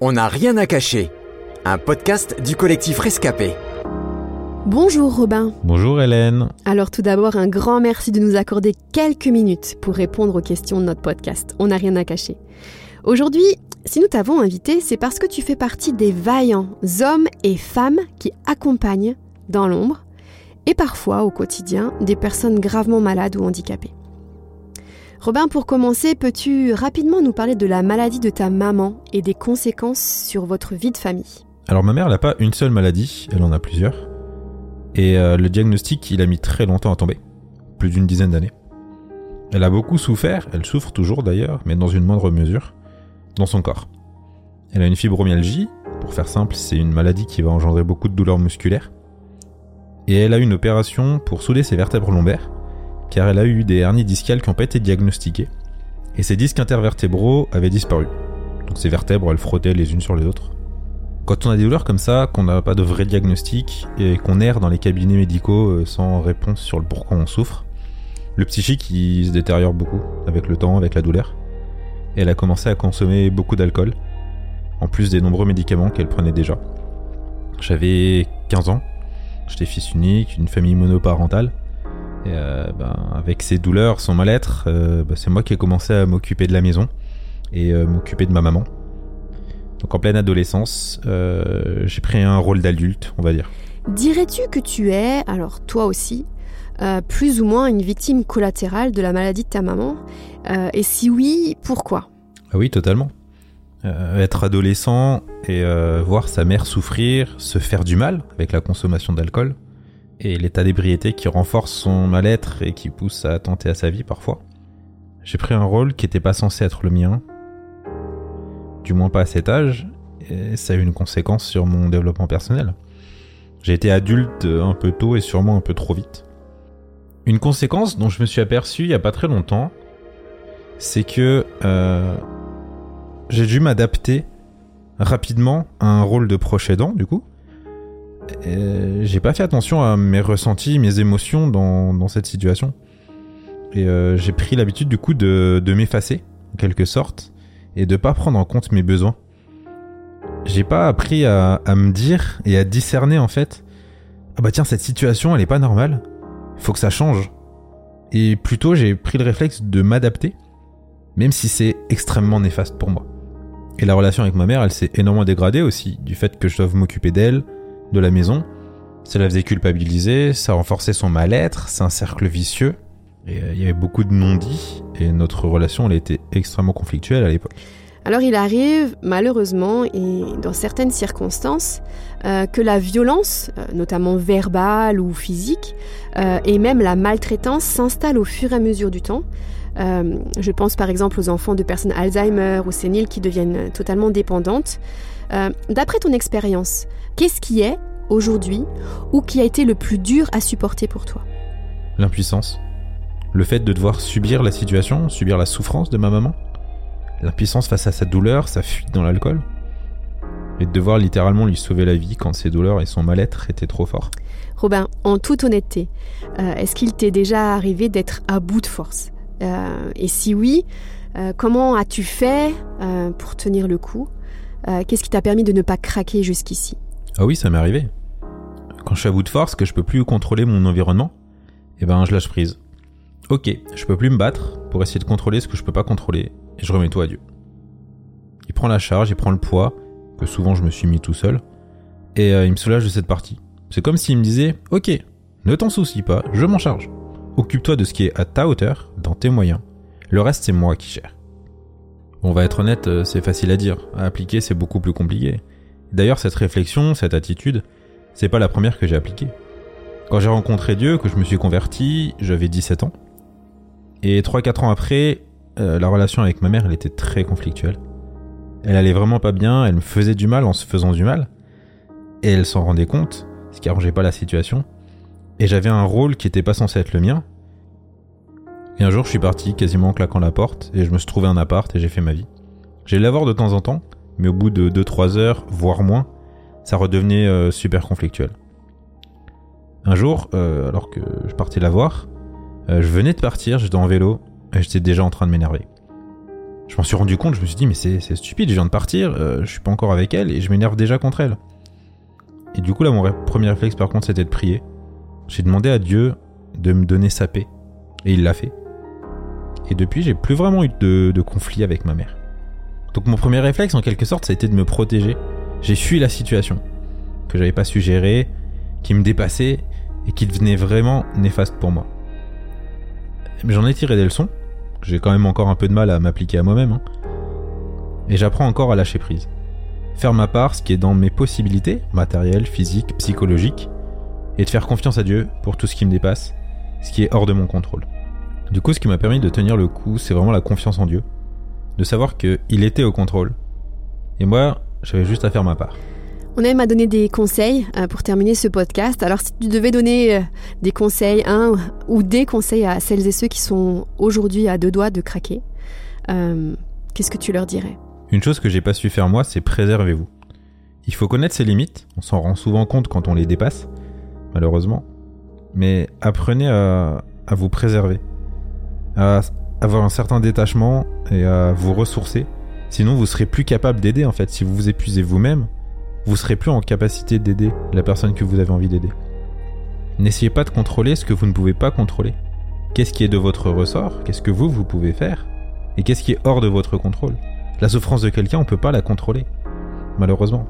On n'a rien à cacher. Un podcast du collectif Rescapé. Bonjour Robin. Bonjour Hélène. Alors tout d'abord, un grand merci de nous accorder quelques minutes pour répondre aux questions de notre podcast. On n'a rien à cacher. Aujourd'hui, si nous t'avons invité, c'est parce que tu fais partie des vaillants hommes et femmes qui accompagnent dans l'ombre et parfois au quotidien des personnes gravement malades ou handicapées. Robin, pour commencer, peux-tu rapidement nous parler de la maladie de ta maman et des conséquences sur votre vie de famille? Alors ma mère, n'a pas une seule maladie, elle en a plusieurs. Et euh, le diagnostic, il a mis très longtemps à tomber, plus d'une dizaine d'années. Elle a beaucoup souffert, elle souffre toujours d'ailleurs, mais dans une moindre mesure, dans son corps. Elle a une fibromyalgie, pour faire simple, c'est une maladie qui va engendrer beaucoup de douleurs musculaires. Et elle a une opération pour souder ses vertèbres lombaires, car elle a eu des hernies discales qui n'ont pas été diagnostiquées, et ses disques intervertébraux avaient disparu. Donc ses vertèbres, elles frottaient les unes sur les autres. Quand on a des douleurs comme ça, qu'on n'a pas de vrai diagnostic, et qu'on erre dans les cabinets médicaux euh, sans réponse sur le pourquoi on souffre, le psychique se détériore beaucoup avec le temps, avec la douleur. Et elle a commencé à consommer beaucoup d'alcool, en plus des nombreux médicaments qu'elle prenait déjà. J'avais 15 ans, j'étais fils unique, une famille monoparentale, et euh, ben, avec ses douleurs, son mal-être, euh, ben, c'est moi qui ai commencé à m'occuper de la maison et euh, m'occuper de ma maman. Donc en pleine adolescence, j'ai pris un rôle d'adulte, on va dire. Dirais-tu que tu es, alors toi aussi, plus ou moins une victime collatérale de la maladie de ta maman? Et si oui, pourquoi? Ah Oui, totalement. être adolescent et voir sa mère souffrir, se faire du mal avec la consommation d'alcool, et l'état d'ébriété qui renforce son mal-être et qui pousse à tenter à sa vie parfois. J'ai pris un rôle qui n'était pas censé être le mien, du moins pas à cet âge, et ça a eu une conséquence sur mon développement personnel. J'ai été adulte un peu tôt et sûrement un peu trop vite. Une conséquence dont je me suis aperçu il y a pas très longtemps, c'est que euh, j'ai dû m'adapter rapidement à un rôle de proche aidant, du coup, j'ai pas fait attention à mes ressentis, mes émotions dans, cette situation. Et euh, j'ai pris l'habitude du coup de, m'effacer, en quelque sorte, et de pas prendre en compte mes besoins. J'ai pas appris à, me dire et à discerner en fait, ah bah tiens, cette situation elle est pas normale, faut que ça change. Et plutôt j'ai pris le réflexe de m'adapter, même si c'est extrêmement néfaste pour moi. Et la relation avec ma mère, elle s'est énormément dégradée aussi, du fait que je dois m'occuper d'elle, de la maison. Ça la faisait culpabiliser, ça renforçait son mal-être, c'est un cercle vicieux. Et euh, il y avait beaucoup de non-dits, et notre relation, elle était extrêmement conflictuelle à l'époque. Alors il arrive, malheureusement, et dans certaines circonstances, euh, que la violence, euh, notamment verbale ou physique, et même la maltraitance s'installe au fur et à mesure du temps. Je pense par exemple aux enfants de personnes Alzheimer ou séniles qui deviennent totalement dépendantes. D'après ton expérience, Qu'est-ce qui est, aujourd'hui, ou qui a été le plus dur à supporter pour toi? L'impuissance. Le fait de devoir subir la situation, subir la souffrance de ma maman. L'impuissance face à sa douleur, sa fuite dans l'alcool. Et de devoir littéralement lui sauver la vie quand ses douleurs et son mal-être étaient trop forts. Robin, en toute honnêteté, euh, est-ce qu'il t'est déjà arrivé d'être à bout de force? Euh, Et si oui, euh, comment as-tu fait pour tenir le coup? Qu'est-ce qui t'a permis de ne pas craquer jusqu'ici? Ah oui, ça m'est arrivé. Quand je suis à bout de force, que je peux plus contrôler mon environnement, eh ben je lâche prise. Ok, je peux plus me battre pour essayer de contrôler ce que je peux pas contrôler, et je remets tout à Dieu. Il prend la charge, il prend le poids, que souvent je me suis mis tout seul, et euh, il me soulage de cette partie. C'est comme s'il me disait, ok, ne t'en soucie pas, je m'en charge. Occupe-toi de ce qui est à ta hauteur, dans tes moyens. Le reste, c'est moi qui gère. On va être honnête, euh, c'est facile à dire. À appliquer, c'est beaucoup plus compliqué. D'ailleurs, cette réflexion, cette attitude, c'est pas la première que j'ai appliquée. Quand j'ai rencontré Dieu, que je me suis converti, j'avais 17 ans. Et 3-4 ans après, euh, la relation avec ma mère, elle était très conflictuelle. Elle allait vraiment pas bien, elle me faisait du mal en se faisant du mal. Et elle s'en rendait compte, ce qui arrangeait pas la situation. Et j'avais un rôle qui était pas censé être le mien. Et un jour, je suis parti, quasiment en claquant la porte, et je me suis trouvé un appart et j'ai fait ma vie. J'ai l'avoir de temps en temps, mais au bout de 2-3 heures, voire moins, ça redevenait euh, super conflictuel. Un jour, euh, alors que je partais la voir, euh, je venais de partir, j'étais en vélo, et j'étais déjà en train de m'énerver. Je m'en suis rendu compte, je me suis dit, mais c'est stupide, je viens de partir, je suis pas encore avec elle et je m'énerve déjà contre elle. Et du coup, là, mon premier réflexe, par contre, c'était de prier. J'ai demandé à Dieu de me donner sa paix. Et il l'a fait. Et depuis, j'ai plus vraiment eu de, de conflit avec ma mère. Donc mon premier réflexe, en quelque sorte, ça a été de me protéger. J'ai fui la situation que j'avais pas su gérer, qui me dépassait et qui devenait vraiment néfaste pour moi. J'en ai tiré des leçons. J'ai quand même encore un peu de mal à m'appliquer à moi-même. hein. Et j'apprends encore à lâcher prise. Faire ma part, ce qui est dans mes possibilités, matérielles, physiques, psychologiques, et de faire confiance à Dieu pour tout ce qui me dépasse, ce qui est hors de mon contrôle. Du coup, ce qui m'a permis de tenir le coup, c'est vraiment la confiance en Dieu. De savoir qu'il était au contrôle. Et moi, j'avais juste à faire ma part. On aime à donner des conseils euh, pour terminer ce podcast. Alors si tu devais donner euh, des conseils, un ou des conseils à celles et ceux qui sont aujourd'hui à deux doigts de craquer, euh, qu'est-ce que tu leur dirais? Une chose que j'ai pas su faire moi, c'est préservez-vous. Il faut connaître ses limites, on s'en rend souvent compte quand on les dépasse, malheureusement. Mais apprenez à, vous préserver, à avoir un certain détachement et à vous ressourcer. Sinon, vous serez plus capable d'aider en fait. Si vous vous épuisez vous-même, vous serez plus en capacité d'aider la personne que vous avez envie d'aider. N'essayez pas de contrôler ce que vous ne pouvez pas contrôler. Qu'est-ce qui est de votre ressort? Qu'est-ce que vous, vous pouvez faire? Et qu'est-ce qui est hors de votre contrôle? La souffrance de quelqu'un, on peut pas la contrôler. Malheureusement.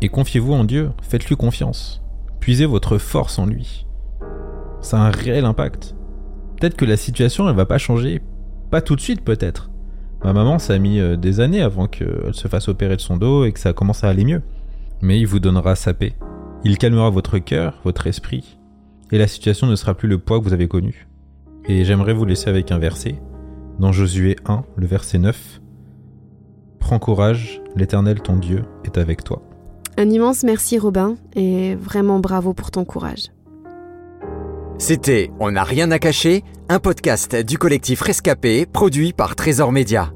Et confiez-vous en Dieu, faites-lui confiance. Puisez votre force en lui. Ça a un réel impact. Peut-être que la situation, elle va pas changer. Pas tout de suite, peut-être. Ma maman, ça a mis euh, des années avant qu'elle se fasse opérer de son dos et que ça commence à aller mieux. Mais il vous donnera sa paix. Il calmera votre cœur, votre esprit. Et la situation ne sera plus le poids que vous avez connu. Et j'aimerais vous laisser avec un verset. Dans Josué 1, le verset 9. Prends courage, l'Éternel ton Dieu est avec toi. Un immense merci Robin et vraiment bravo pour ton courage. C'était On n'a rien à cacher, un podcast du collectif Rescapé produit par Trésor Média.